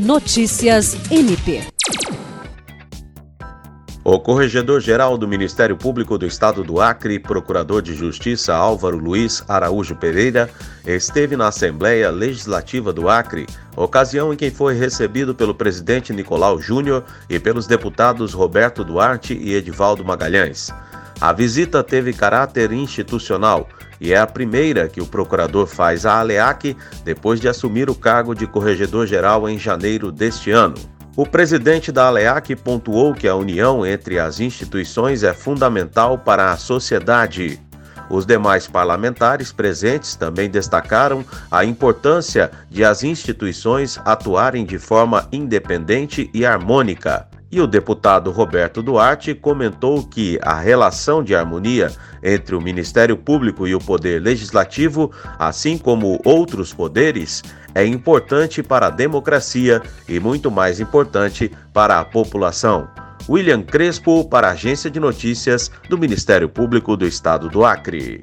Notícias MP. O corregedor-geral do Ministério Público do Estado do Acre, procurador de Justiça Álvaro Luiz Araújo Pereira, esteve na Assembleia Legislativa do Acre, ocasião em que foi recebido pelo presidente Nicolau Júnior e pelos deputados Roberto Duarte e Edivaldo Magalhães. A visita teve caráter institucional e é a primeira que o procurador faz à ALEAC depois de assumir o cargo de corregedor-geral em janeiro deste ano. O presidente da ALEAC pontuou que a união entre as instituições é fundamental para a sociedade. Os demais parlamentares presentes também destacaram a importância de as instituições atuarem de forma independente e harmônica. E o deputado Roberto Duarte comentou que a relação de harmonia entre o Ministério Público e o Poder Legislativo, assim como outros poderes, é importante para a democracia e muito mais importante para a população. William Crespo, para a Agência de Notícias do Ministério Público do Estado do Acre.